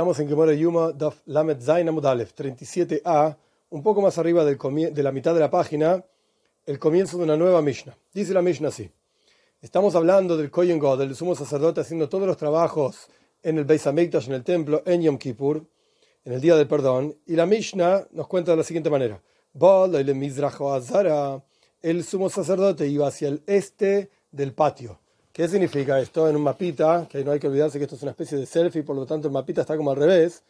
Estamos en Gemora Yuma, Daf Lamet Zain Amudalef, 37a, un poco más arriba de la mitad de la página, el comienzo de una nueva Mishnah. Dice la Mishnah así. Estamos hablando del Kohen God, del sumo sacerdote, haciendo todos los trabajos en el Beis Hamikdash, en el templo, en Yom Kippur, en el día del perdón. Y la Mishnah nos cuenta de la siguiente manera. El sumo sacerdote iba hacia el este del patio. ¿Qué significa esto? En un mapita, que no hay que olvidarse que esto es una especie de selfie, por lo tanto el mapita está como al revés.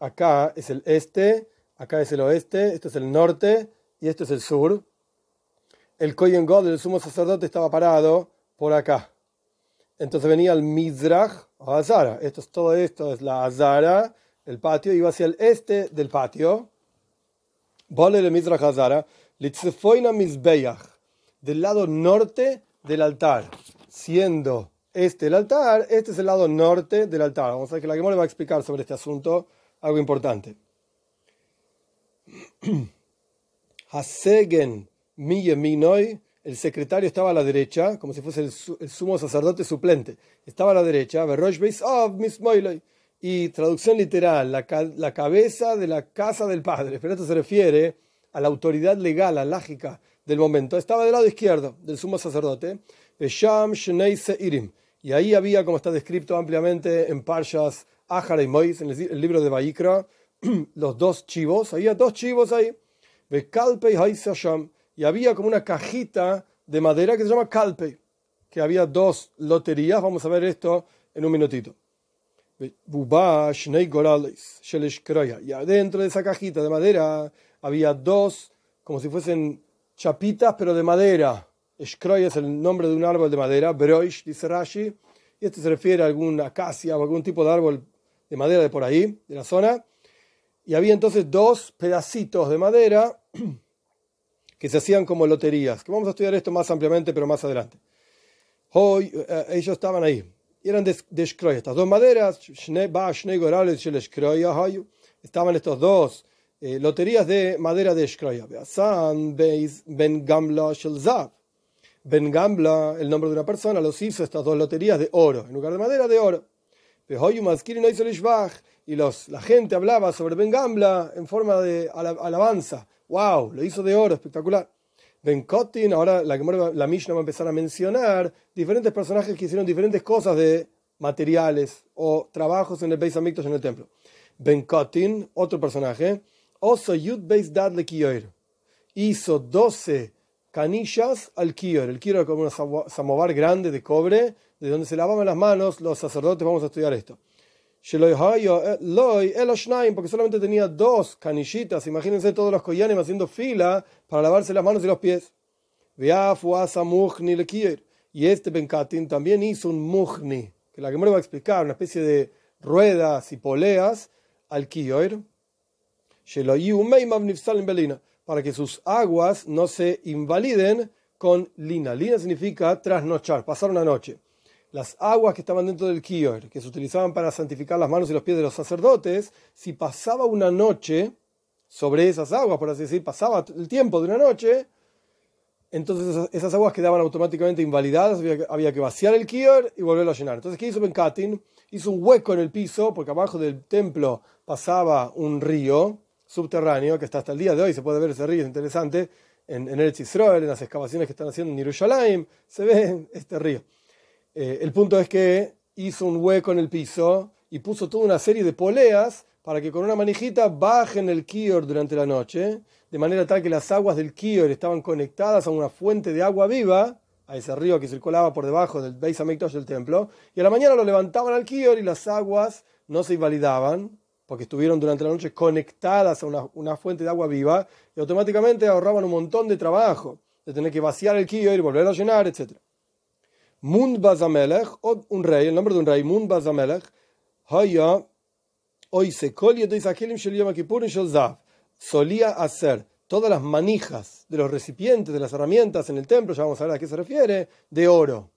Acá es el este, acá es el oeste, esto es el norte y esto es el sur. El Kohen God, el sumo sacerdote, estaba parado por acá. Entonces venía el Mizrach o Azara. Esto es todo esto, es la Azara, el patio, iba hacia el este del patio. Vole el Mizrach Azara, del lado norte del altar siendo este el altar, este es el lado norte del altar. Vamos a ver que la Gemora va a explicar sobre este asunto algo importante. Hasegen Minoy, el secretario estaba a la derecha, como si fuese el, sumo sacerdote suplente. Estaba a la derecha, y traducción literal, la, la cabeza de la casa del padre. Pero esto se refiere a la autoridad legal, a la lógica del momento. Estaba del lado izquierdo del sumo sacerdote y ahí había, como está descrito ampliamente en Parshas Ahara y Mois, en el libro de Vaikra, los dos chivos, había dos chivos ahí. Y había como una cajita de madera que se llama Kalpe, que había dos loterías, vamos a ver esto en un minutito. Y adentro de esa cajita de madera había dos, como si fuesen chapitas, pero de madera Shkroy es el nombre de un árbol de madera, Broish, dice Rashi, y este se refiere a alguna acacia o algún tipo de árbol de madera de por ahí, de la zona. Y había entonces dos pedacitos de madera que se hacían como loterías, que vamos a estudiar esto más ampliamente, pero más adelante. Hoy eh, ellos estaban ahí, y eran de, de estas dos maderas, estaban estos dos eh, loterías de madera de Shkroya. Ben Gamla Shelzav Ben Gambla, el nombre de una persona, los hizo estas dos loterías de oro, en lugar de madera, de oro. Y los, la gente hablaba sobre Ben Gambla en forma de alabanza. ¡Wow! Lo hizo de oro, espectacular. Ben Kotin, ahora la, la Mishnah va a empezar a mencionar diferentes personajes que hicieron diferentes cosas de materiales o trabajos en el Beis Hamikdash en el templo. Ben Kotin, otro personaje, Oso Yud Beis Dad hizo 12 canillas al kior. El kior era como un samovar grande de cobre, de donde se lavaban las manos los sacerdotes. Vamos a estudiar esto. Porque solamente tenía dos canillitas. Imagínense todos los koyanim haciendo fila para lavarse las manos y los pies. Y este Benkatin también hizo un muhni, que la que me va a explicar, una especie de ruedas y poleas al kior para que sus aguas no se invaliden con lina. Lina significa trasnochar, pasar una noche. Las aguas que estaban dentro del kior, que se utilizaban para santificar las manos y los pies de los sacerdotes, si pasaba una noche sobre esas aguas, por así decir, pasaba el tiempo de una noche, entonces esas, aguas quedaban automáticamente invalidadas, había, que vaciar el kior y volverlo a llenar. Entonces, ¿qué hizo Ben Katin? Hizo un hueco en el piso, porque abajo del templo pasaba un río, subterráneo que está hasta el día de hoy, se puede ver ese río, es interesante, en, en el Israel, en las excavaciones que están haciendo en Jerusalén, se ve este río. Eh, el punto es que hizo un hueco en el piso y puso toda una serie de poleas para que con una manijita bajen el kior durante la noche, de manera tal que las aguas del kior estaban conectadas a una fuente de agua viva, a ese río que circulaba por debajo del Beis del templo, y a la mañana lo levantaban al kior y las aguas no se invalidaban, porque estuvieron durante la noche conectadas a una, fuente de agua viva y automáticamente ahorraban un montón de trabajo, de tener que vaciar el kiyo y volver a llenar, etc. Mund Bazamelech, un rey, el nombre de un rey, Mund Bazamelech, hoy se solía hacer todas las manijas de los recipientes, de las herramientas en el templo, ya vamos a ver a qué se refiere, de oro.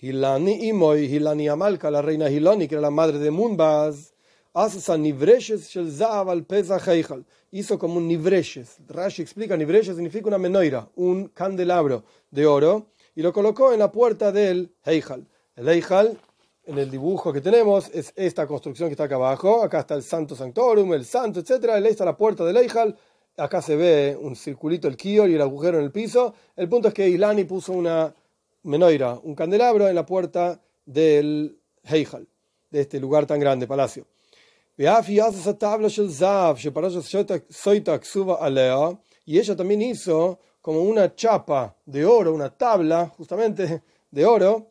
Hilani Imoy, Hilani Amalka, la reina Hilani, que era la madre de Munbaz, Hizo como un nivreshes. Rashi explica, nivreshes significa una menoira, un candelabro de oro, y lo colocó en la puerta del Heijal. El Heijal en el dibujo que tenemos es esta construcción que está acá abajo. Acá está el Santo Sanctorum, el Santo, etc. Ahí está la puerta del Eijal. Acá se ve un circulito, el kior y el agujero en el piso. El punto es que Ilani puso una menoira, un candelabro en la puerta del Heijal, de este lugar tan grande, palacio. Y ella también hizo como una chapa de oro, una tabla justamente de oro,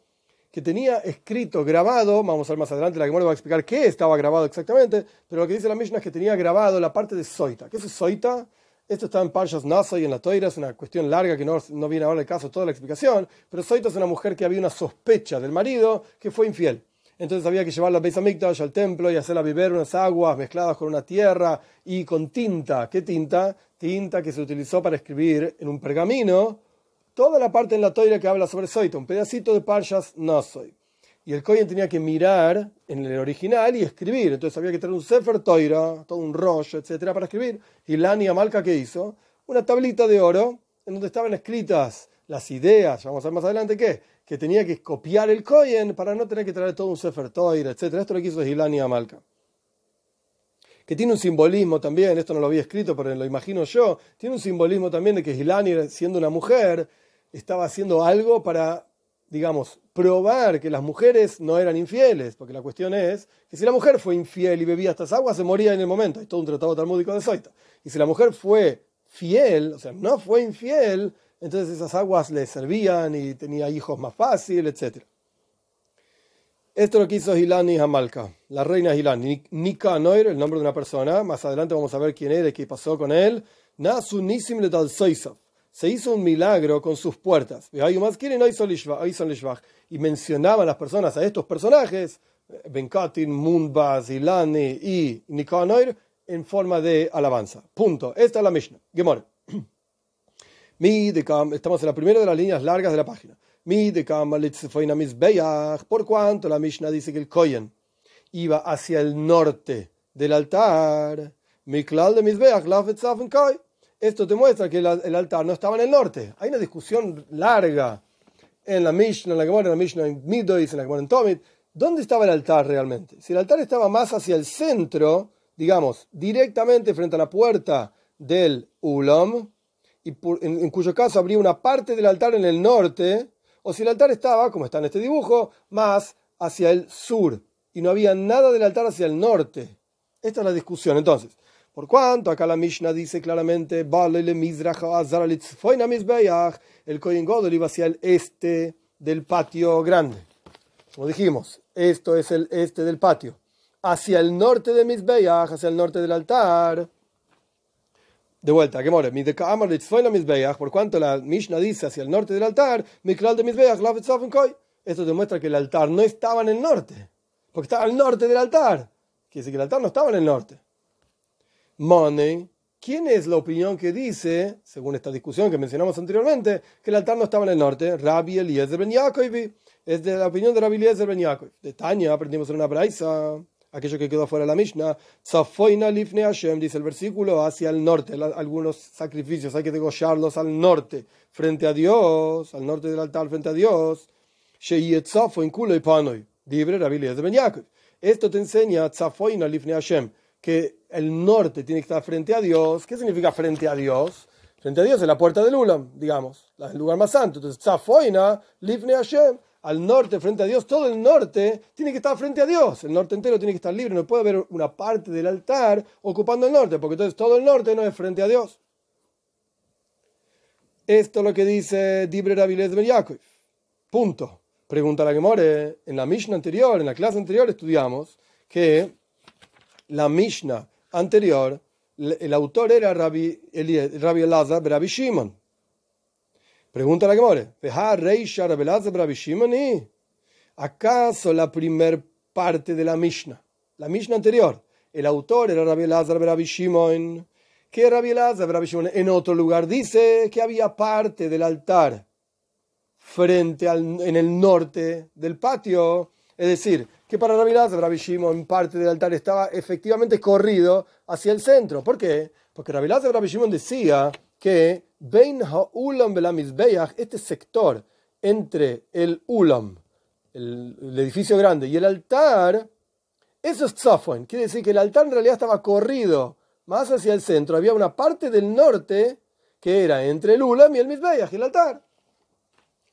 que tenía escrito, grabado, vamos a ver más adelante, la que va a explicar qué estaba grabado exactamente, pero lo que dice la Mishnah es que tenía grabado la parte de Soita. ¿Qué es Soita? Esto está en Parshas Nasa y en la Toira, es una cuestión larga que no, no viene ahora el caso toda la explicación, pero Soita es una mujer que había una sospecha del marido que fue infiel. Entonces había que llevarla a Beis Hamikdash, al templo, y hacerla beber unas aguas mezcladas con una tierra y con tinta. ¿Qué tinta? Tinta que se utilizó para escribir en un pergamino toda la parte en la toira que habla sobre Soita, un pedacito de Parshas no soy. Y el Kohen tenía que mirar en el original y escribir. Entonces había que tener un Sefer Toira, todo un rollo, etcétera, para escribir. Y Lani Amalca, ¿qué hizo? Una tablita de oro en donde estaban escritas las ideas, vamos a ver más adelante qué, que tenía que copiar el Kohen para no tener que traer todo un Sefer Toira, etcétera. Esto lo que hizo Hilani Amalca que tiene un simbolismo también, esto no lo había escrito, pero lo imagino yo, tiene un simbolismo también de que Hilani, siendo una mujer, estaba haciendo algo para, digamos, probar que las mujeres no eran infieles, porque la cuestión es que si la mujer fue infiel y bebía estas aguas, se moría en el momento. Hay todo un tratado talmúdico de Soita. Y si la mujer fue fiel, o sea, no fue infiel, entonces esas aguas le servían y tenía hijos más fácil, etc. Esto lo que hizo Hilani Hamalka, la reina Hilani. Nika Noir, el nombre de una persona. Más adelante vamos a ver quién era y qué pasó con él. Nasunissim le se hizo un milagro con sus puertas. Y mencionaban las personas a estos personajes, Benkatin, Munbaz, Ilani y Nikanor, en forma de alabanza. Punto. Esta es la Mishnah. Gemor. Estamos en la primera de las líneas largas de la página. Por cuanto la Mishnah dice que el Koyen iba hacia el norte del altar. Miklal de Mizbeach, esto te muestra que el, altar no estaba en el norte. Hay una discusión larga en la Mishnah, en la Gemara, en la Mishnah en Midois, en la Gemara en Tomit. ¿Dónde estaba el altar realmente? Si el altar estaba más hacia el centro, digamos, directamente frente a la puerta del Ulam, en, cuyo caso habría una parte del altar en el norte, o si el altar estaba, como está en este dibujo, más hacia el sur, y no había nada del altar hacia el norte. Esta es la discusión. Entonces, por cuanto acá la Mishnah dice claramente, el Kohen Godel iba hacia el este del patio grande. Como dijimos, esto es el este del patio. Hacia el norte de Mizbeach, hacia el norte del altar. De vuelta, que more. Por cuanto la Mishnah dice hacia el norte del altar, de Esto demuestra que el altar no estaba en el norte. Porque estaba al norte del altar. Quiere decir que el altar no estaba en el norte. Money. ¿Quién es la opinión que dice, según esta discusión que mencionamos anteriormente, que el altar no estaba en el norte? Rabbi Eliezer ben Yaakov. Es de la opinión de Rabbi Eliezer ben Yaakov. De Tania aprendimos en una braisa, aquello que quedó fuera de la Mishnah. Zafoina lifne Hashem, dice el versículo, hacia el norte. Algunos sacrificios hay que degollarlos al norte, frente a Dios, al norte del altar, frente a Dios. Esto te enseña Zafoina lifne Hashem que el norte tiene que estar frente a Dios. ¿Qué significa frente a Dios? Frente a Dios es la puerta del Ulam, digamos, el lugar más santo. Entonces, Zafoina, Livne Hashem, al norte, frente a Dios, todo el norte tiene que estar frente a Dios. El norte entero tiene que estar libre. No puede haber una parte del altar ocupando el norte, porque entonces todo el norte no es frente a Dios. Esto es lo que dice Dibre Rabiles Ben Yaakov. Punto. Pregunta la que more. En la Mishnah anterior, en la clase anterior, estudiamos que la Mishnah anterior, el autor era Rabbi, Rabbi Elazar Rabbi Shimon. Pregunta la Rabbi Shimon ¿Acaso la primer parte de la Mishnah, la Mishnah anterior, el autor era Rabbi Elazar Rabbi Shimon? Que Rabbi Elazar Rabbi Shimon en otro lugar dice que había parte del altar frente al, en el norte del patio, es decir, que para Rabbi Lazar, Rabbi Shimon, parte del altar estaba efectivamente corrido hacia el centro. ¿Por qué? Porque Rabbi Lazar, Rabbi Shimon decía que Bein Ha'ulam este sector entre el Ulam, el, edificio grande, y el altar, eso es Tzafon. Quiere decir que el altar en realidad estaba corrido más hacia el centro. Había una parte del norte que era entre el Ulam y el Mizbeach, el altar.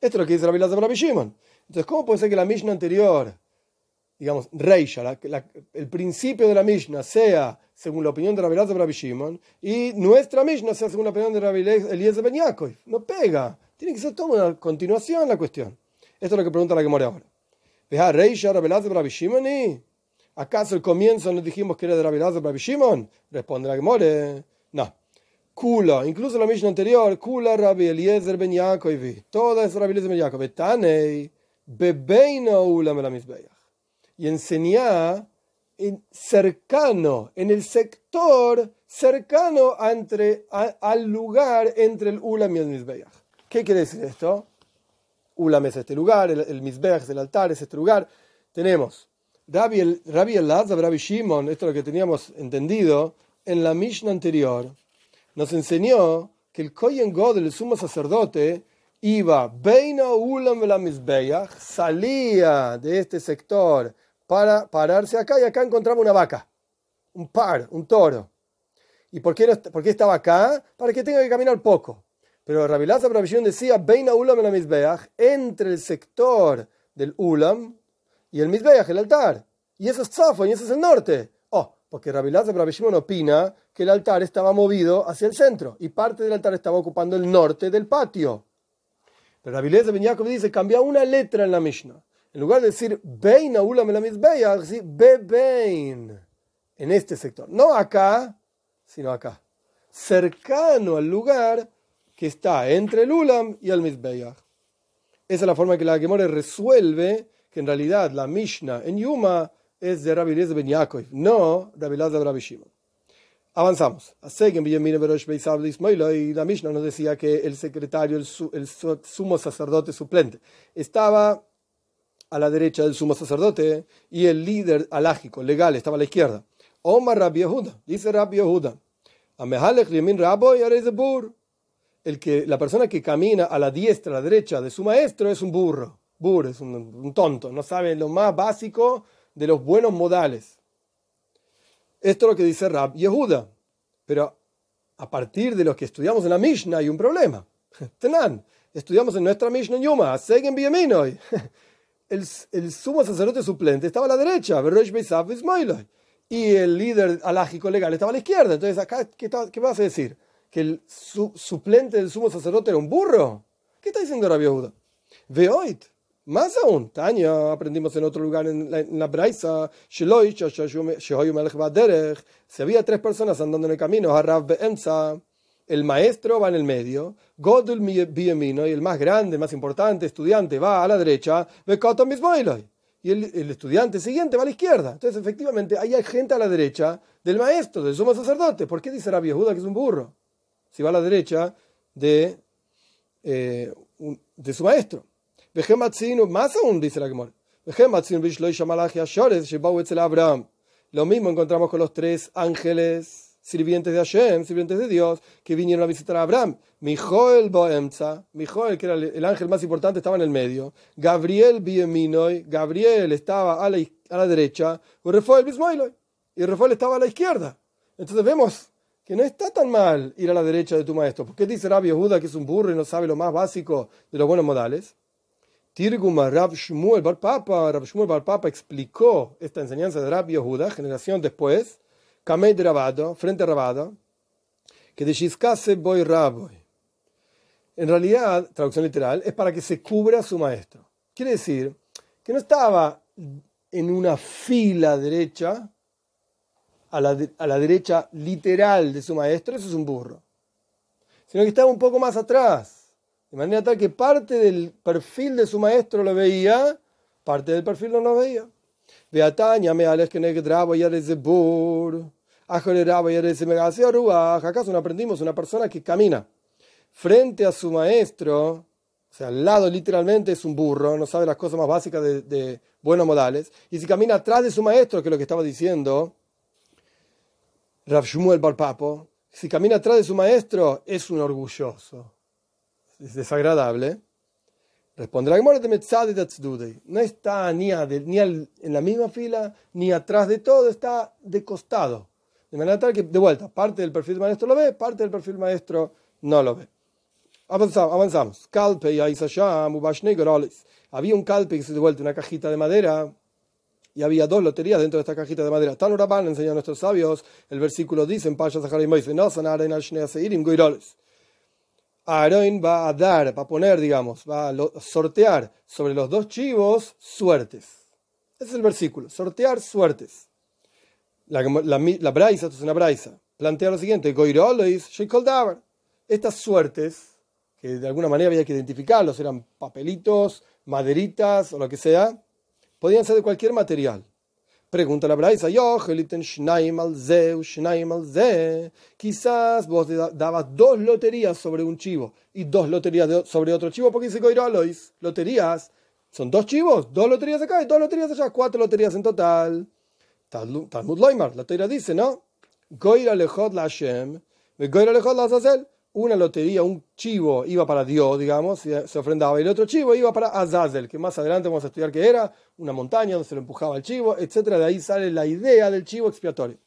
Esto es lo que dice Rabbi Shimon. Entonces, ¿cómo puede ser que la Mishnah anterior, digamos, Reisha, el principio de la Mishnah sea según la opinión de Rabbi Lazar Rabbi Shimon y nuestra Mishnah sea según la opinión de Rabbi Eliezer Ben Yaakov? No pega. Tiene que ser toda una continuación la cuestión. Esto es lo que pregunta la que muere ahora. Veja Reisha Rabbi Lazar Rabbi Shimon y ¿Acaso el comienzo nos dijimos que era de Rabbi Lazar Rabbi Shimon? Responde la que muere. No. Kula, incluso la Mishnah anterior, Kula Rabbi Eliezer ben Yaakov, toda es Rabbi Eliezer ben Yaakov, Tanei, Bebeina Ulam la Y enseña en cercano, en el sector cercano entre, al lugar entre el Ulam y el Mizbeach. ¿Qué quiere decir esto? Ulam es este lugar, el, el es el altar, es este lugar. Tenemos Rabbi, el, Rabbi Rabbi Shimon, esto es lo que teníamos entendido, en la Mishnah anterior, nos enseñó que el Kohen God, el sumo sacerdote, iba Beina Ulam salía de este sector para pararse acá y acá encontraba una vaca, un par, un toro. ¿Y por qué, por qué estaba acá? Para que tenga que caminar poco. Pero Rabbi Lazar decía Beina Ulam entre el sector del Ulam y el Mizbeach, el altar. Y eso es Tzafon, y eso es el norte. Oh, porque Rabbi Lazar opina que el altar estaba movido hacia el centro y parte del altar estaba ocupando el norte del patio. Pero Rabbi Lazar Ben dice, cambia una letra en la Mishnah. En lugar de decir Bein Ulam la Mizbeach, dice Bebein. En este sector. No acá, sino acá. Cercano al lugar que está entre el Ulam y el Mizbeach. Esa es la forma que la Gemore resuelve que en realidad la Mishnah en Yuma es de Rabbi Eliezer ben Yaakov, no Rabbi Lazar Rabbi Shimon. Avanzamos. Y la Mishnah nos decía que el secretario, el, sumo sacerdote suplente, estaba a la derecha del sumo sacerdote y el líder alágico, legal, estaba a la izquierda. Omar Rabbi Yehuda, dice Rabbi Yehuda, el que la persona que camina a la diestra, a la derecha de su maestro es un burro es un, tonto, no sabe lo más básico de los buenos modales. Esto es lo que dice Rab Yehuda. Pero a partir de lo que estudiamos en la Mishnah hay un problema. Tenan, estudiamos en nuestra Mishnah Yuma, Segen Bieminoy. El, el sumo sacerdote suplente estaba a la derecha, y el líder alágico legal estaba a la izquierda. Entonces, acá, ¿qué, qué vas a decir? ¿Que el suplente del sumo sacerdote era un burro? ¿Qué está diciendo Rabbi Yehuda? Veoit. Más aún, Tania, aprendimos en otro lugar en la, en la Braisa, si había tres personas andando en el camino, el maestro va en el medio, Godul Biemino, y el más grande, más importante estudiante va a la derecha, y el, el, estudiante siguiente va a la izquierda. Entonces, efectivamente, hay gente a la derecha del maestro, del sumo sacerdote. ¿Por qué dice Rabbi Yehuda que es un burro? Si va a la derecha de, eh, de su maestro más aún, dice la Gemora. Lo mismo encontramos con los tres ángeles sirvientes de Hashem, sirvientes de Dios, que vinieron a visitar a Abraham. Mijoel Boemza, Mijoel, que era el ángel más importante, estaba en el medio. Gabriel Bieminoy, Gabriel estaba a la, a la derecha. Y Rafael y Rafael estaba a la izquierda. Entonces vemos que no está tan mal ir a la derecha de tu maestro. ¿Por qué dice Rabbi Yehuda que es un burro y no sabe lo más básico de los buenos modales? Tirguma Rab Shmuel Bar Papa, Rab Shmuel Bar Papa explicó esta enseñanza de Rab Yehuda, generación después, Kamei de Rabado, frente a Rabado, que de Shizkase Boy Raboy. En realidad, traducción literal, es para que se cubra su maestro. Quiere decir que no estaba en una fila derecha, a la, a la derecha literal de su maestro, eso es un burro, sino que estaba un poco más atrás de manera tal que parte del perfil de su maestro lo veía, parte del perfil no lo veía. ¿Acaso no aprendimos una persona que camina frente a su maestro? O sea, al lado literalmente es un burro, no sabe las cosas más básicas de, buenos modales. Y si camina atrás de su maestro, que es lo que estaba diciendo Rav Shmuel Barpapo, si camina atrás de su maestro, es un orgulloso es desagradable. Responde la Gemara de No está ni, ni en la misma fila, ni atrás de todo, está de costado. De manera tal que, de vuelta, parte del perfil maestro lo ve, parte del perfil maestro no lo ve. Avanzamos. avanzamos. Calpe y Había un calpe que se de vuelta una cajita de madera y había dos loterías dentro de esta cajita de madera. Tan Urabán enseña a nuestros sabios, el versículo dice en Pasha Zahar y Moise, no Aaron va a dar, va a poner, digamos, va a sortear sobre los dos chivos suertes. Ese es el versículo, sortear suertes. La, la, la braisa, esto es una braisa, plantea lo siguiente, Estas suertes, que de alguna manera había que identificarlos, eran papelitos, maderitas o lo que sea, podían ser de cualquier material. Pregunta la Braisa, quizás vos dabas dos loterías sobre un chivo y dos loterías sobre otro chivo, porque dice Goirolois, loterías, son dos chivos, dos loterías acá y dos loterías allá, cuatro loterías en total. Talmud Loimar, la teoría dice, ¿no? Goira lejot la Hashem, Goira lejot la Azazel una lotería, un chivo iba para Dios, digamos, se ofrendaba, y el otro chivo iba para Azazel, que más adelante vamos a estudiar que era, una montaña donde se lo empujaba el chivo, etc. De ahí sale la idea del chivo expiatorio.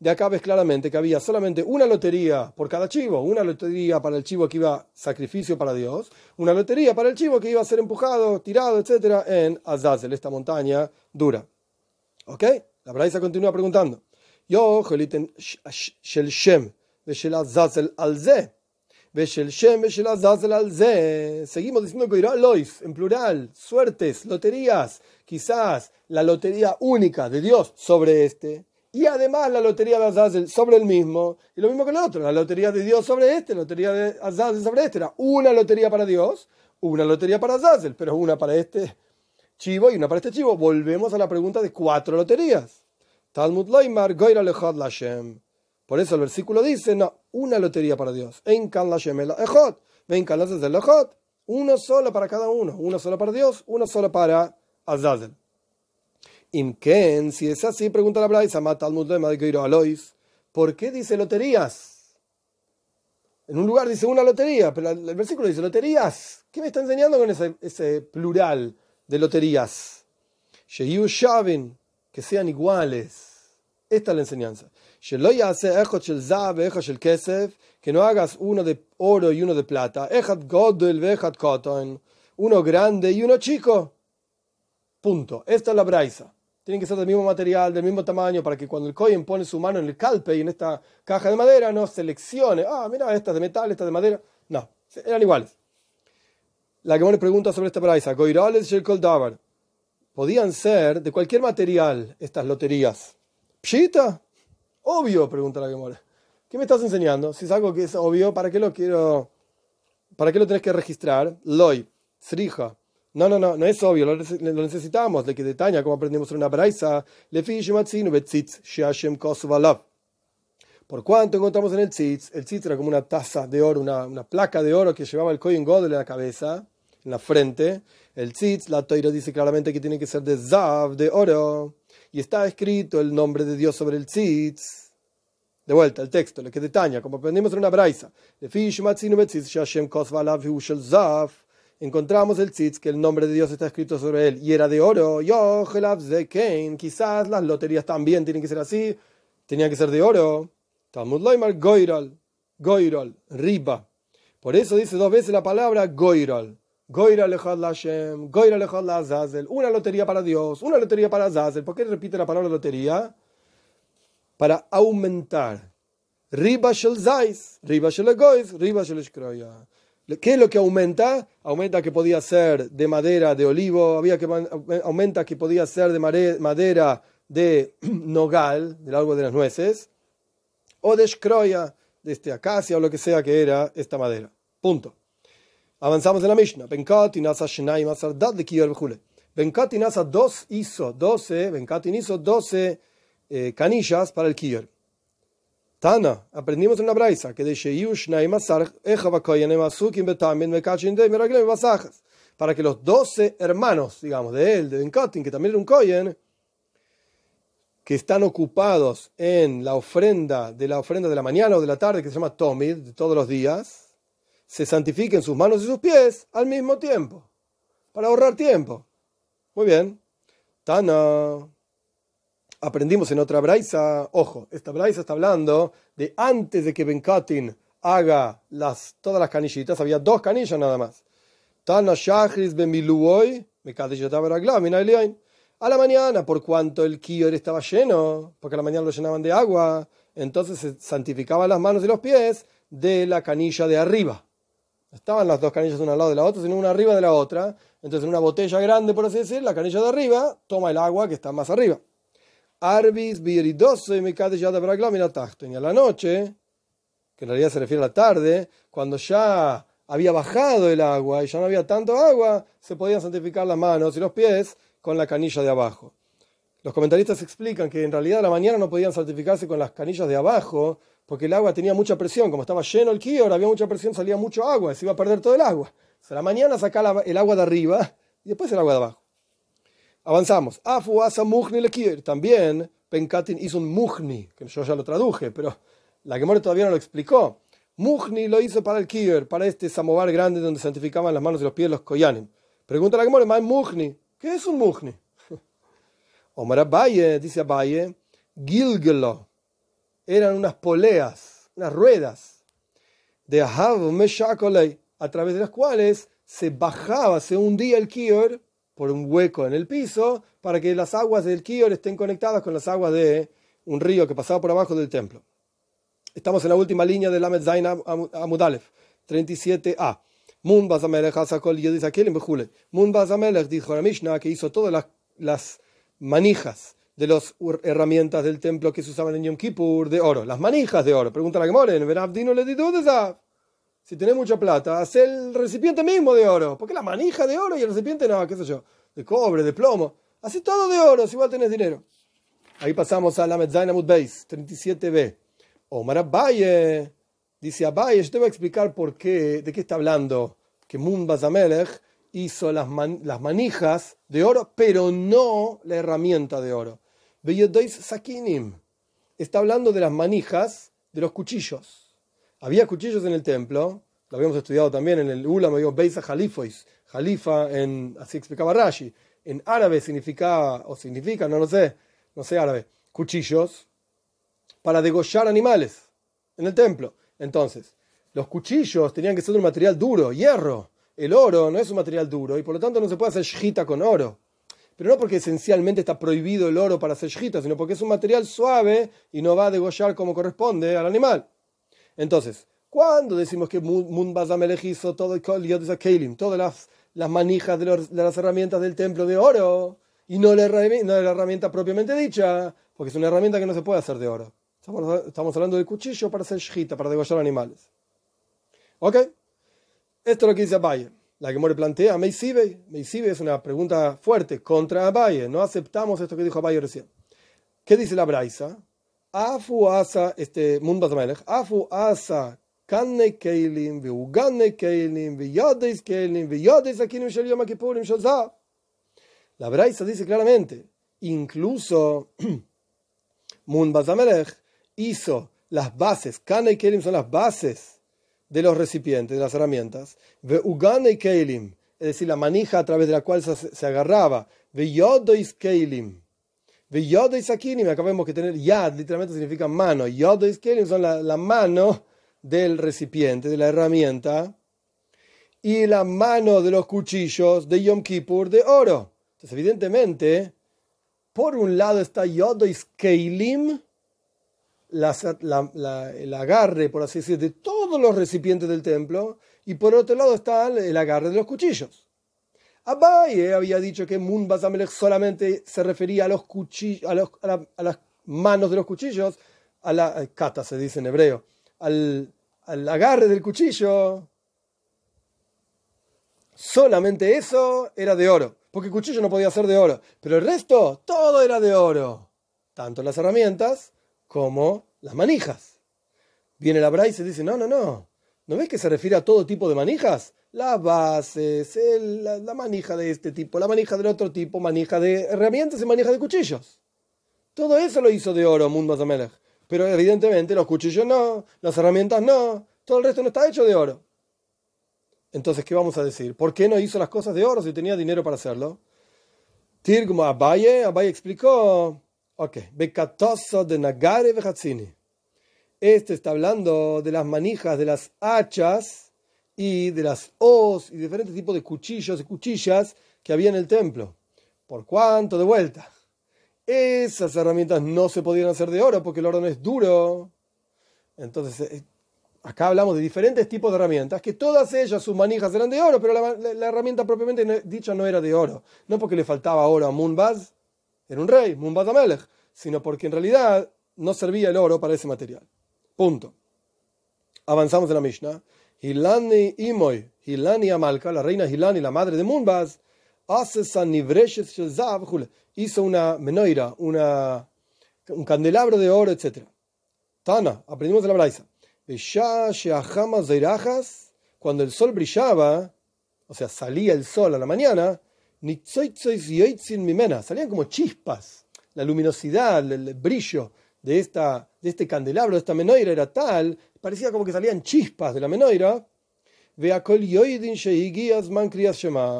De acá ves claramente que había solamente una lotería por cada chivo, una lotería para el chivo que iba sacrificio para Dios, una lotería para el chivo que iba a ser empujado, tirado, etc. en Azazel, esta montaña dura. ¿Ok? La Braisa continúa preguntando. Yo, shel Shem, shel Azazel al ze. Shel Shem, shel Azazel al ze. Seguimos diciendo Lois, en plural, suertes, loterías. Quizás la lotería única de Dios sobre este. Y además la lotería de Azazel sobre el mismo. Y lo mismo que el otro. La lotería de Dios sobre este, la lotería de Azazel sobre este. Era una lotería para Dios, una lotería para Azazel, pero una para este chivo y una para este chivo. Volvemos a la pregunta de cuatro loterías. Talmud Loimar, Goira Lechot Lashem. Por eso el versículo dice, no, una lotería para Dios. En Kan Lashem el Echot. Ven Kan el Echot. Uno solo para cada uno. Uno solo para Dios, uno solo para Azazel. Imken, si es así, pregunta la Braisa, Talmud Loimar, Goira Alois. ¿Por qué dice loterías? En un lugar dice una lotería, pero el versículo dice loterías. ¿Qué me está enseñando con ese, plural? de loterías. Shavin, que sean iguales. Esta es la enseñanza. Que no hagas uno de oro y uno de plata. Uno grande y uno chico. Punto. Esta es la braisa. Tienen que ser del mismo material, del mismo tamaño, para que cuando el Cohen pone su mano en el calpe y en esta caja de madera no seleccione, ah, mira, esta de metal, esta de madera. No, eran iguales. La que me pregunta sobre esta braisa, Goirales y Davar. ¿Podían ser de cualquier material estas loterías? ¿Pshita? Obvio, pregunta la Gemore. ¿Qué me estás enseñando? Si es algo que es obvio, ¿para qué lo quiero? ¿Para qué lo tenés que registrar? Loy, Srija. No, no, no, no es obvio, lo, necesitamos. De que detaña, como aprendimos en una braisa, por cuánto encontramos en el tzitz, el tzitz era como una taza de oro, una, una placa de oro que llevaba el Kohen Godel en la cabeza, en la frente. El tzitz, la toira dice claramente que tiene que ser de zav, de oro. Y está escrito el nombre de Dios sobre el tzitz. De vuelta, el texto, lo que detaña, como aprendimos en una braisa. Encontramos el tzitz, que el nombre de Dios está escrito sobre él, y era de oro. Yo, quizás las loterías también tienen que ser así, tenían que ser de oro. Talmud Loimar Goiral, Goiral, Riba. Por eso dice dos veces la palabra Echad Lashem, Goiral Echad Azazel. Una lotería para Dios, una lotería para Azazel. ¿Por qué repite la palabra lotería? Para aumentar. Riba Shel Zais, Riba Shel Gois, Riba Shel Shkroya. ¿Qué es lo que aumenta? Aumenta que podía ser de madera de olivo, había que aumenta que podía ser de madera de nogal, del árbol de las nueces, o de shkroya, de este acacia o lo que sea que era esta madera. Punto. Avanzamos en la Mishnah. Benkat inasa shnai masar de kiyar bejule. Benkat inasa dos hizo, doce, Benkat hizo doce eh, canillas para el kiyar. Tana, aprendimos en la braisa que de. Para que los doce hermanos, digamos, de él, de Benkatin, que también era un koyen, que están ocupados en la ofrenda de la ofrenda de la mañana o de la tarde, que se llama Tomid, de todos los días, se santifiquen sus manos y sus pies al mismo tiempo, para ahorrar tiempo. Muy bien. Tana. Aprendimos en otra braisa, ojo, esta braisa está hablando de antes de que Benkatin haga las, todas las canillitas, había dos canillas nada más. Tana Shachris Bemiluoy, a la mañana, por cuanto el kior estaba lleno, porque a la mañana lo llenaban de agua, entonces se santificaban las manos y los pies de la canilla de arriba. Estaban las dos canillas una al lado de la otra, sino una arriba de la otra. Entonces, en una botella grande, por así decir, la canilla de arriba toma el agua que está más arriba. Arbis, biridoso y. Y a la noche, que en realidad se refiere a la tarde, cuando ya había bajado el agua y ya no había tanto agua, se podían santificar las manos y los pies con la canilla de abajo. Los comentaristas explican que en realidad a la mañana no podían santificarse con las canillas de abajo porque el agua tenía mucha presión. Como estaba lleno el kior, había mucha presión, salía mucho agua, se iba a perder todo el agua. a la mañana sacaba el agua de arriba y después el agua de abajo. Avanzamos. Afu asa muhni le También Penkatin hizo un muhni, que yo ya lo traduje, pero la Gemora todavía no lo explicó. Muhni lo hizo para el kier, para este samovar grande donde santificaban las manos y los pies los koyanim. Pregunta la Gemora, ¿más muhni? ¿Qué es un mujni? Omar Abaye, dice Abaye, Gilgelo. Eran unas poleas, unas ruedas de Ahav Meshakolei, a través de las cuales se bajaba, se hundía el kior por un hueco en el piso para que las aguas del kior estén conectadas con las aguas de un río que pasaba por abajo del templo. Estamos en la última línea del Lamed Zain Amudalef, 37a. Mun Bazamelech Hasakol Yedis Akelim Bejule. Mun Bazamelech dijo la Mishnah que hizo todas las, las manijas de las herramientas del templo que se usaban en Yom Kippur de oro. Las manijas de oro. Pregunta la Gemora, en Benabdino le dijo Si tenés mucha plata, haz el recipiente mismo de oro. ¿Por qué la manija de oro y el recipiente no? ¿Qué sé yo? De cobre, de plomo. Haz todo de oro, si igual tenés dinero. Ahí pasamos a la Medzainamut Beis, 37b. Omar Abaye Dice Abaye, yo te voy a explicar por qué, de qué está hablando, que Mumbaz Amelech hizo las, las manijas de oro, pero no la herramienta de oro. Sakinim. Está hablando de las manijas de los cuchillos. Había cuchillos en el templo, lo habíamos estudiado también en el Ulam, Beisa Jalifois, Jalifa, en, así explicaba Rashi. En árabe significaba, o significa, no lo sé, no sé árabe, cuchillos para degollar animales en el templo. Entonces, los cuchillos tenían que ser de un material duro, hierro. El oro no es un material duro y por lo tanto no se puede hacer shita con oro. Pero no porque esencialmente está prohibido el oro para hacer shita, sino porque es un material suave y no va a degollar como corresponde al animal. Entonces, cuando decimos que Munbazamelech hizo todo el todas las, las manijas de, las herramientas del templo de oro, y no la, herramienta propiamente dicha, porque es una herramienta que no se puede hacer de oro. Estamos, hablando del cuchillo para hacer shita, para degollar animales. ¿Ok? Esto es lo que dice Abaye. La que More plantea, Meisibe. Meisibe es una pregunta fuerte contra Abaye. No aceptamos esto que dijo Abaye recién. ¿Qué dice la Braisa? Afu asa, este, Munbazamelech, Afu asa kanne keilim, veugane keilim, veyodeis keilim, veyodeis akinim shel yom kippurim La Braisa dice claramente, incluso Munbazamelech hizo las bases, Kana y Kelim son las bases de los recipientes, de las herramientas, Ugane y Kelim, es decir, la manija a través de la cual se, agarraba, Yodois Kelim, Yodois Akinim, acá que tener Yad literalmente significa mano, Yodois Kelim son la, mano del recipiente, de la herramienta, y la mano de los cuchillos de Yom Kippur de oro. Entonces, evidentemente, por un lado está Yodois Keilim, el agarre, por así decir, de todos los recipientes del templo, y por otro lado está el agarre de los cuchillos. Abaye había dicho que Mun solamente se refería a los cuchillos, a, las manos de los cuchillos, a la kata se dice en hebreo, al, al agarre del cuchillo. Solamente eso era de oro, porque el cuchillo no podía ser de oro, pero el resto todo era de oro, tanto las herramientas como las manijas. Viene la Braille y dice, no, no, no. ¿No ves que se refiere a todo tipo de manijas? Las bases, la, manija de este tipo, la manija del otro tipo, manija de herramientas y manija de cuchillos. Todo eso lo hizo de oro Mundo. Pero evidentemente los cuchillos no, las herramientas no, todo el resto no está hecho de oro. Entonces, ¿qué vamos a decir? ¿Por qué no hizo las cosas de oro si tenía dinero para hacerlo? Tirgmo Abaye, Abaye explicó, ok, Bekatoso de Nagare Vejatzini. Este está hablando de las manijas de las hachas y de las hoz y diferentes tipos de cuchillos y cuchillas que había en el templo. ¿Por cuánto? De vuelta. Esas herramientas no se podían hacer de oro porque el oro no es duro. Entonces, eh, acá hablamos de diferentes tipos de herramientas, que todas ellas, sus manijas eran de oro, pero la, herramienta propiamente dicha no era de oro. No porque le faltaba oro a Munbaz, era un rey, Munbaz Amelech, sino porque en realidad no servía el oro para ese material. Punto. Avanzamos en la Mishnah. Hilani Imoy, Hilani Amalka, la reina Hilani, la madre de Munbaz, hizo una menoira, una, un candelabro de oro, etc. Tana, aprendimos de la Braisa. Cuando el sol brillaba, o sea, salía el sol a la mañana, salían como chispas. La luminosidad, el brillo de, esta, de este candelabro, de esta menoira era tal, parecía como que salían chispas de la menoira.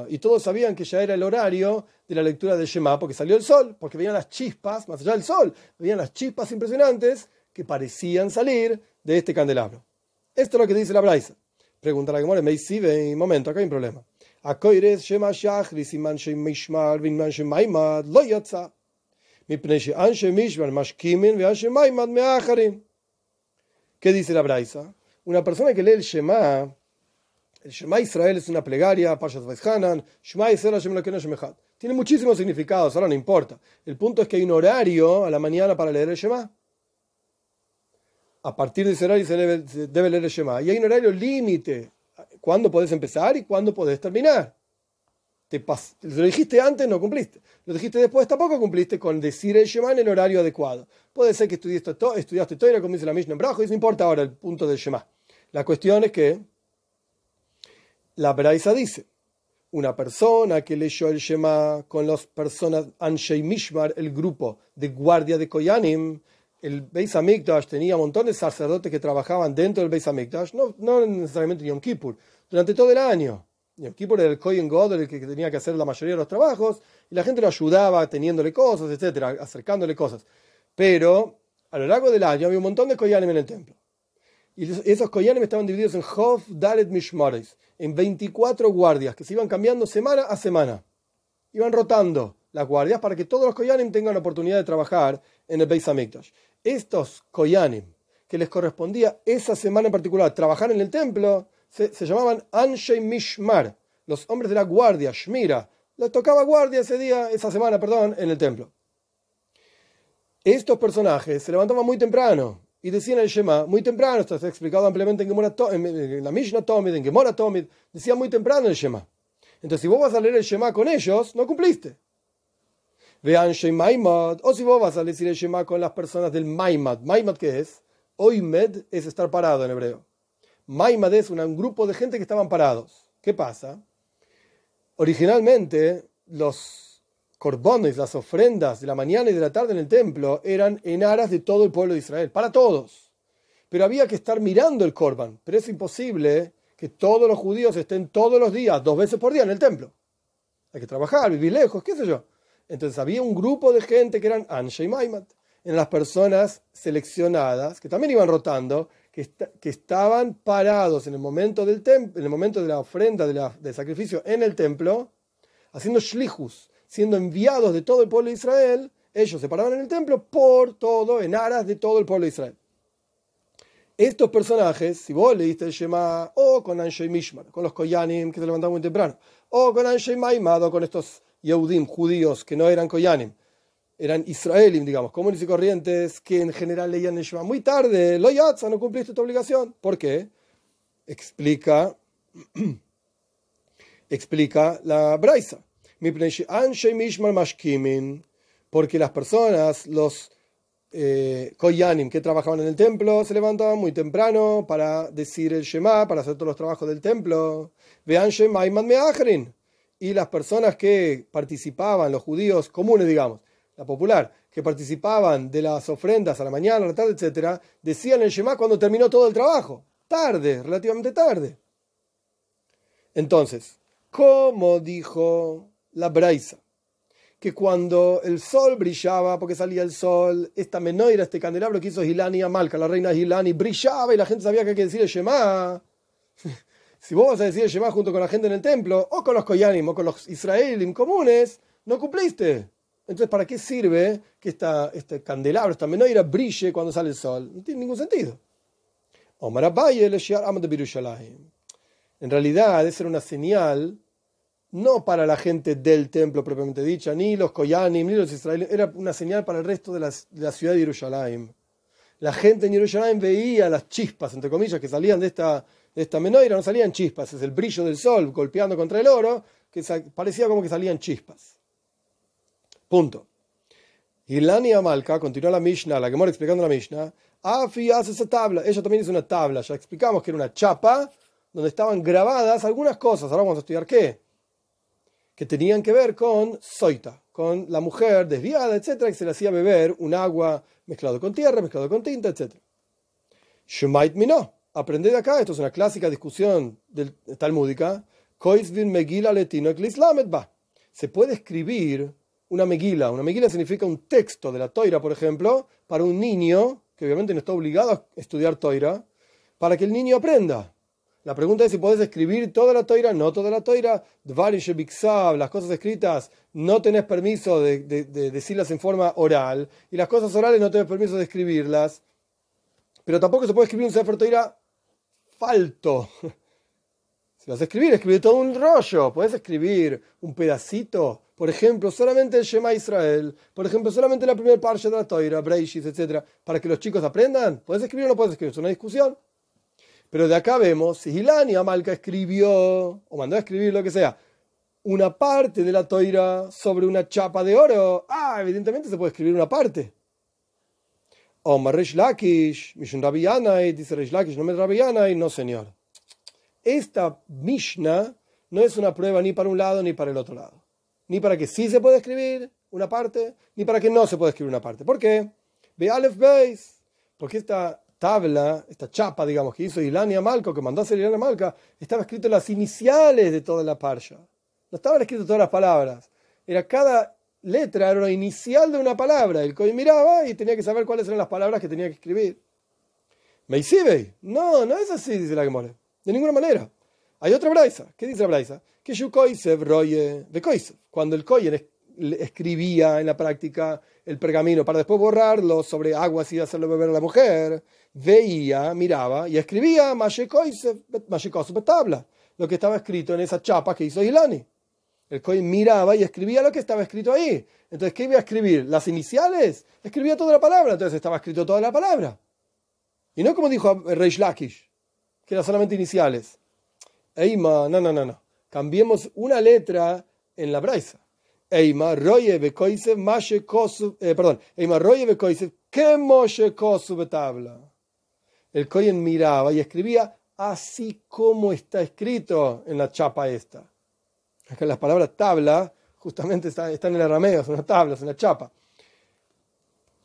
Y todos sabían que ya era el horario de la lectura del Shema, porque salió el sol, porque veían las chispas, más allá del sol, veían las chispas impresionantes que parecían salir de este candelabro. Esto es lo que dice la Braisa. Pregunta la Gemora, me dice, momento, acá hay un problema. ¿Qué dice la Braisa? Una persona que lee el Shema, el Shema Israel es una plegaria, Shema Israel Tiene muchísimos significados, ahora no importa. El punto es que hay un horario a la mañana para leer el Shema a partir de ese horario se debe, leer el Shema. Y hay un horario límite. ¿Cuándo podés empezar y cuándo podés terminar? Te lo dijiste antes, no cumpliste. Lo dijiste después, tampoco cumpliste con decir el Shema en el horario adecuado. Puede ser que estudiaste, todo, estudiaste todo como dice la Mishnah en Brajo, y no importa ahora el punto del Shema. La cuestión es que la Braisa dice, una persona que leyó el Shema con las personas Anshei Mishmar, el grupo de guardia de Koyanim, el Beis Hamikdash tenía un montón de sacerdotes que trabajaban dentro del Beis Hamikdash, no, no necesariamente Yom Kippur, durante todo el año. Yom Kippur era el Kohen God, el que tenía que hacer la mayoría de los trabajos, y la gente lo ayudaba teniéndole cosas, etcétera, acercándole cosas. Pero a lo largo del año había un montón de Koyanim en el templo. Y esos Koyanim estaban divididos en Hof, Dalet, Mishmares, en 24 guardias que se iban cambiando semana a semana. Iban rotando las guardias para que todos los Koyanim tengan la oportunidad de trabajar en el Beis Hamikdash estos Koyanim, que les correspondía esa semana en particular trabajar en el templo, se, llamaban Anshei Mishmar, los hombres de la guardia, Shmira. Les tocaba guardia ese día, esa semana, perdón, en el templo. Estos personajes se levantaban muy temprano y decían el Shema muy temprano, esto está explicado ampliamente en, en la Mishnah Tomid, en Gemora Tomid, decían muy temprano el Shema. Entonces, si vos vas a leer el Shema con ellos, no cumpliste. Vean Maimad, o si vos vas a decir el Shema con las personas del Maimad. Maimad, ¿qué es? Oimed es estar parado en hebreo. Maimad es un grupo de gente que estaban parados. ¿Qué pasa? Originalmente, los corbones, las ofrendas de la mañana y de la tarde en el templo eran en aras de todo el pueblo de Israel, para todos. Pero había que estar mirando el corban. Pero es imposible que todos los judíos estén todos los días, dos veces por día en el templo. Hay que trabajar, vivir lejos, qué sé yo. Entonces había un grupo de gente que eran Anshe y Maimat, en las personas seleccionadas, que también iban rotando, que, estaban parados en el momento del en el momento de la ofrenda del sacrificio en el templo, haciendo shlihus, siendo enviados de todo el pueblo de Israel, ellos se paraban en el templo por todo, en aras de todo el pueblo de Israel. Estos personajes, si vos leíste el Shema, o con Anshe Mishmar, con los Koyanim que se levantaban muy temprano, o con Anshe Maimad, con estos Yehudim, judíos, que no eran Koyanim, eran Israelim, digamos, comunes y corrientes, que en general leían el Shema muy tarde, lo yatza, no cumpliste tu obligación. ¿Por qué? Explica, explica la Braisa. Porque las personas, los eh, Koyanim que trabajaban en el templo, se levantaban muy temprano para decir el Shema, para hacer todos los trabajos del templo. Vean Shema y las personas que participaban, los judíos comunes, digamos, la popular, que participaban de las ofrendas a la mañana, a la tarde, etc., decían el Shema cuando terminó todo el trabajo. Tarde, relativamente tarde. Entonces, ¿cómo dijo la Braisa? Que cuando el sol brillaba, porque salía el sol, esta menoira, este candelabro que hizo Hilani Amalca, la reina Hilani, brillaba y la gente sabía que hay que decir el Shema. si vos vas a decir el Shema junto con la gente en el templo, o con los Koyanim, o con los Israelim comunes, no cumpliste. Entonces, ¿para qué sirve que esta, este candelabro, esta menoira, brille cuando sale el sol? No tiene ningún sentido. En realidad, es ser una señal, no para la gente del templo propiamente dicha, ni los Koyanim, ni los israelíes, era una señal para el resto de la, de la ciudad de Jerusalén. La gente en Jerusalén veía las chispas, entre comillas, que salían de esta, de esta menoira, no salían chispas, es el brillo del sol golpeando contra el oro, que parecía como que salían chispas. Punto. Y Lani Amalka, continúa la Mishnah, la que mora explicando la Mishnah, Afi hace esa tabla. Ella también hizo una tabla. Ya explicamos que era una chapa donde estaban grabadas algunas cosas. Ahora vamos a estudiar qué. Que tenían que ver con Soita, con la mujer desviada, etcétera, que se le hacía beber un agua mezclado con tierra, mezclado con tinta, etcétera. Shumait Mino. Aprended acá, esto es una clásica discusión del, talmúdica. Se puede escribir una meguila. Una meguila significa un texto de la toira, por ejemplo, para un niño, que obviamente no está obligado a estudiar toira, para que el niño aprenda. La pregunta es si puedes escribir toda la toira, no toda la toira, las cosas escritas no tenés permiso de, decirlas en forma oral, y las cosas orales no tenés permiso de escribirlas, pero tampoco se puede escribir un Sefer Toira falto. Si vas a escribir, escribir todo un rollo, puedes escribir un pedacito por ejemplo, solamente el Shema Israel, por ejemplo, solamente la primera parte de la Toira, Breishis, etc., para que los chicos aprendan. ¿Puedes escribir o no puedes escribir? Es una discusión. Pero de acá vemos, si Hilani Amalca escribió, o mandó a escribir lo que sea, una parte de la toira sobre una chapa de oro, ah, evidentemente se puede escribir una parte. O Marish Lakish, Mishun Rabiyanai, dice Rish Lakish, no me Rabiyanai, no señor. Esta Mishnah no es una prueba ni para un lado ni para el otro lado ni para que sí se puede escribir una parte, ni para que no se puede escribir una parte. ¿Por qué? Ve Aleph Beis. Porque esta tabla, esta chapa, digamos, que hizo Ilania Malco, que mandó a hacer Ilania Malca, estaba escrito las iniciales de toda la parsha. No estaban escritas todas las palabras. Era cada letra, era una inicial de una palabra. El Coy miraba y tenía que saber cuáles eran las palabras que tenía que escribir. ¿Meisibei? No, no es así, dice la Gemora. De ninguna manera. Hay otra braisa. ¿Qué dice la braisa? Que roye Cuando el Koyen escribía en la práctica el pergamino para después borrarlo sobre aguas y hacerlo beber a la mujer, veía, miraba y escribía tabla, lo que estaba escrito en esa chapa que hizo Hilani. El Kohen miraba y escribía lo que estaba escrito ahí. Entonces, ¿qué iba a escribir? ¿Las iniciales? Escribía toda la palabra, entonces estaba escrito toda la palabra. Y no como dijo Reish Lakish, que eran solamente iniciales. Eima, no, no, no, no. Cambiemos una letra en la braisa. Eima roye bekoisev mashe kosu, eh, perdón, Eima roye bekoisev que moshe kosu betabla. El Koyen miraba y escribía así como está escrito en la chapa esta. Acá las palabras tabla justamente están, en el arameo, son las tablas, en la chapa.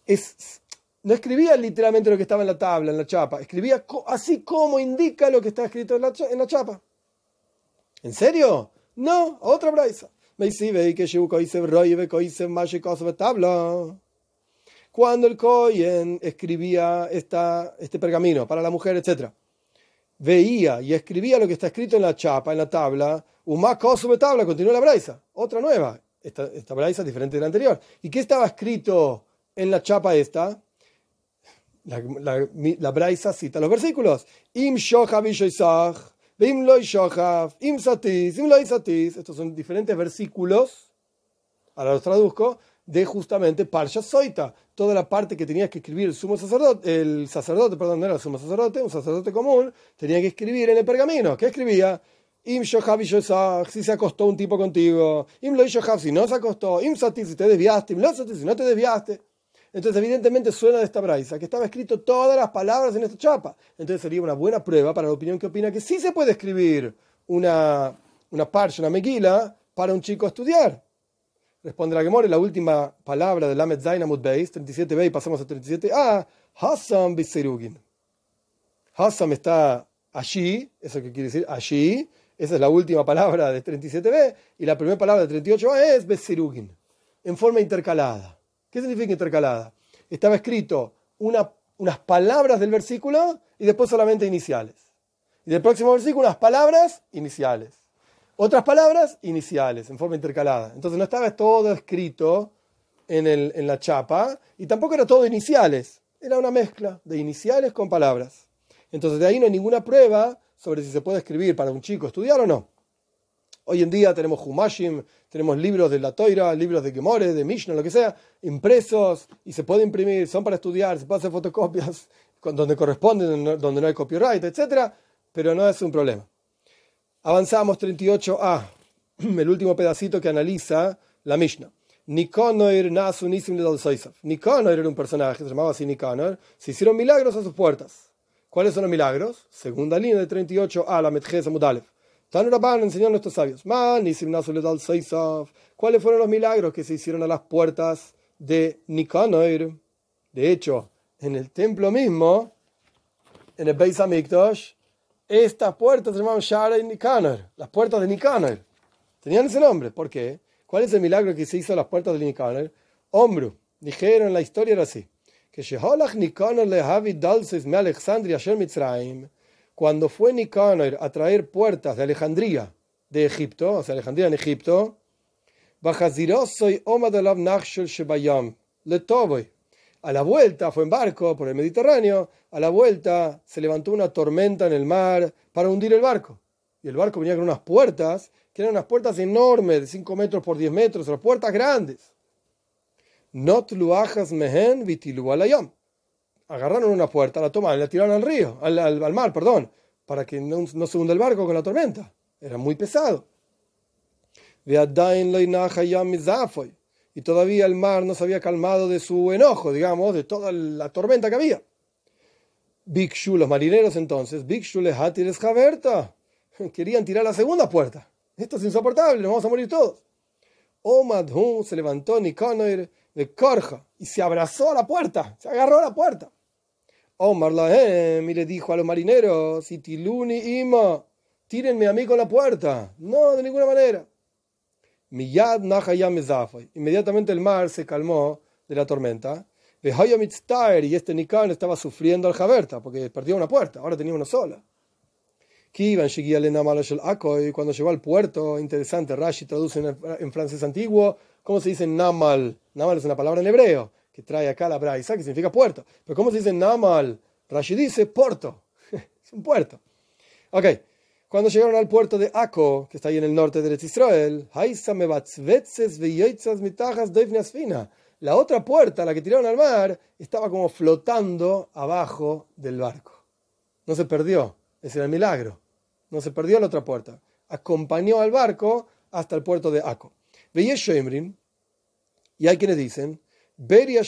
Es, no escribía literalmente lo que estaba en la tabla, en la chapa, escribía así como indica lo que está escrito la, en la chapa. ¿En serio? No, otra braisa. Cuando el Cohen escribía esta, este pergamino para la mujer, etc., veía y escribía lo que está escrito en la chapa, en la tabla, sobre tabla, continúa la braisa, otra nueva. Esta, esta braisa es diferente de la anterior. ¿Y qué estaba escrito en la chapa esta? La, la, la braisa cita los versículos. Im estos son diferentes versículos, ahora los traduzco, de justamente Parsha Soita, toda la parte que tenía que escribir el sumo sacerdote, el sacerdote, perdón, no era el sumo sacerdote, un sacerdote común, tenía que escribir en el pergamino. ¿Qué escribía? Im si se acostó un tipo contigo, Im si no se acostó, Im si te desviaste, Im si no te desviaste. Entonces, evidentemente suena de esta braisa, que estaba escrito todas las palabras en esta chapa. Entonces sería una buena prueba para la opinión que opina que sí se puede escribir una, una una meguila, para un chico estudiar. Responde la Gemore, la última palabra de Lamed Zainamut Beis, 37b y pasamos a 37a, Hassam Biserugin. Hassam está allí, eso que quiere decir allí, esa es la última palabra de 37b, y la primera palabra de 38a es Beserugin, en forma intercalada. ¿Qué significa intercalada? Estaba escrito unas palabras del versículo y después solamente iniciales. Y del próximo versículo unas palabras iniciales. Otras palabras iniciales, en forma intercalada. Entonces no estaba todo escrito en, en la chapa y tampoco era todo iniciales. Era una mezcla de iniciales con palabras. Entonces de ahí no hay ninguna prueba sobre si se puede escribir para un chico estudiar o no. Hoy en día tenemos Humashim, tenemos libros de la Toira, libros de Gemore, de Mishnah, lo que sea, impresos y se puede imprimir, son para estudiar, se puede hacer fotocopias donde corresponden, donde no hay copyright, etc. Pero no es un problema. Avanzamos 38a, el último pedacito que analiza la Mishnah. Nicanor nasu nisim Nicanor era un personaje, se llamaba así Nicanor. Se hicieron milagros a sus puertas. ¿Cuáles son los milagros? Segunda línea de 38a, la Metjes Amudalev. Tan Rabban enseñó a nuestros sabios. ¿Cuáles fueron los milagros que se hicieron a las puertas de Nicanor? De hecho, en el templo mismo, en el Beis Hamikdash, estas puertas se llamaban Shara y Nicanor, las puertas de Nicanor. Tenían ese nombre. ¿Por qué? ¿Cuál es el milagro que se hizo a las puertas de Nicanor? Hombro. Dijeron, la historia era así. Que Sheholach Nicanor le Havid Dalses me Alexandria Mitzrayim cuando fue Nicanor a traer puertas de Alejandría de Egipto, o sea, Alejandría en Egipto, a la vuelta, fue en barco por el Mediterráneo, a la vuelta se levantó una tormenta en el mar para hundir el barco. Y el barco venía con unas puertas, que eran unas puertas enormes, de 5 metros por 10 metros, unas puertas grandes. Not luajas mehen agarraron una puerta, la tomaron la tiraron al río, al, mar, perdón, para que no, se hunda el barco con la tormenta. Era muy pesado. Y todavía el mar no se había calmado de su enojo, digamos, de toda la tormenta que había. Bikshu, los marineros entonces, Bikshu les Querían tirar la segunda puerta. Esto es insoportable, nos vamos a morir todos. Omadhun se levantó Nicanor de Korja y se abrazó a la puerta, se agarró a la puerta. Omar Lahem y le dijo a los marineros, Itiluni Ima, tírenme a mí con la puerta. No, de ninguna manera. Miyad Inmediatamente el mar se calmó de la tormenta. Y este Nikan estaba sufriendo al Jaberta porque perdió una puerta, ahora tenía una sola. Y cuando llegó al puerto, interesante, Rashi traduce en, francés antiguo, ¿cómo se dice Namal? Namal es una palabra en hebreo que trae acá la Braisa, que significa puerto. Pero ¿cómo se dice Namal? Rashi dice puerto. es un puerto. Ok. Cuando llegaron al puerto de Ako, que está ahí en el norte de Israel, la otra puerta, la que tiraron al mar, estaba como flotando abajo del barco. No se perdió. Ese era el milagro. No se perdió la otra puerta. Acompañó al barco hasta el puerto de Ako. Veía y hay quienes dicen Beria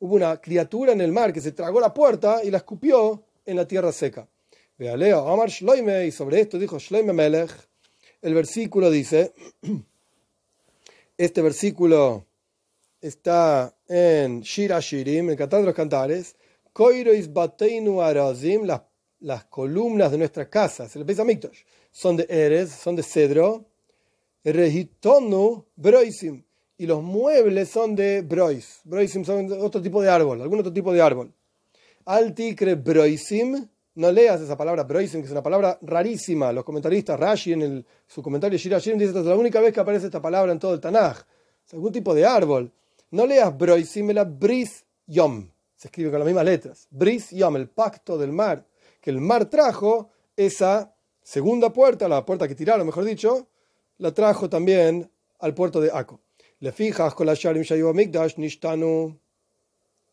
Hubo una criatura en el mar que se tragó la puerta y la escupió en la tierra seca. Leo, Amar Shloime, y sobre esto dijo Shloime Melech. El versículo dice: Este versículo está en Shira Shirim, en Cantar de los Cantares. Koirois Bateinu Arazim, las, las columnas de nuestras casas, el Miktosh, son de Eres, son de cedro. Rehitonu Broisim y los muebles son de brois. Broisim son otro tipo de árbol, algún otro tipo de árbol. Altikre broisim, no leas esa palabra broisim, que es una palabra rarísima. Los comentaristas, Rashi en su comentario Shirashim dice que es la única vez que aparece esta palabra en todo el Tanaj. Es algún tipo de árbol. No leas broisim, la bris yom. Se escribe con las mismas letras. Bris yom, el pacto del mar. Que el mar trajo esa segunda puerta, la puerta que tiraron, mejor dicho, la trajo también al puerto de Ako. Con la Sharim Mikdash Nishtanu.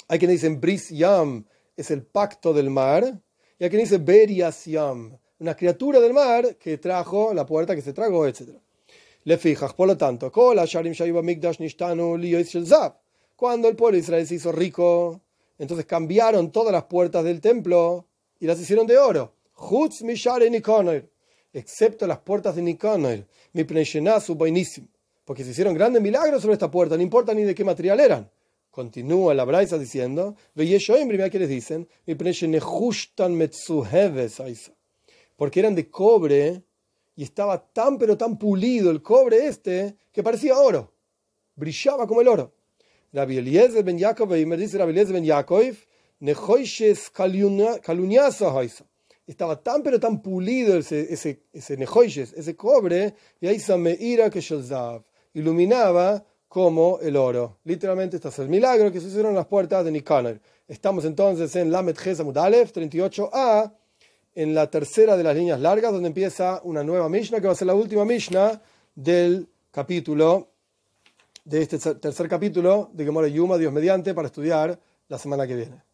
Hay quien dice Bris Yam es el pacto del mar. Y hay quien dice Berias Yam, una criatura del mar que trajo la puerta que se tragó, etc. Le fijas, por lo tanto, con la Sharim Mikdash Nishtanu Cuando el pueblo de Israel se hizo rico, entonces cambiaron todas las puertas del templo y las hicieron de oro. Chutz Mishare excepto las puertas de Nicanor, mi su buenísimo, porque se hicieron grandes milagros sobre esta puerta, no importa ni de qué material eran. Continúa la Braisa diciendo, mira que les dicen, porque eran de cobre y estaba tan pero tan pulido el cobre este que parecía oro, brillaba como el oro. Rabbi Eliezer ben Yaakov, y me dice Rabbi Eliezer ben Yaakov, estaba tan pero tan pulido ese, ese, ese ese cobre, y ahí se me ira que iluminaba como el oro. Literalmente, este es el milagro que se hicieron las puertas de Nicanor. Estamos entonces en Lamet Gesamud Aleph 38a, en la tercera de las líneas largas, donde empieza una nueva Mishnah, que va a ser la última Mishnah del capítulo, de este tercer capítulo de Gemora Yuma, Dios mediante, para estudiar la semana que viene.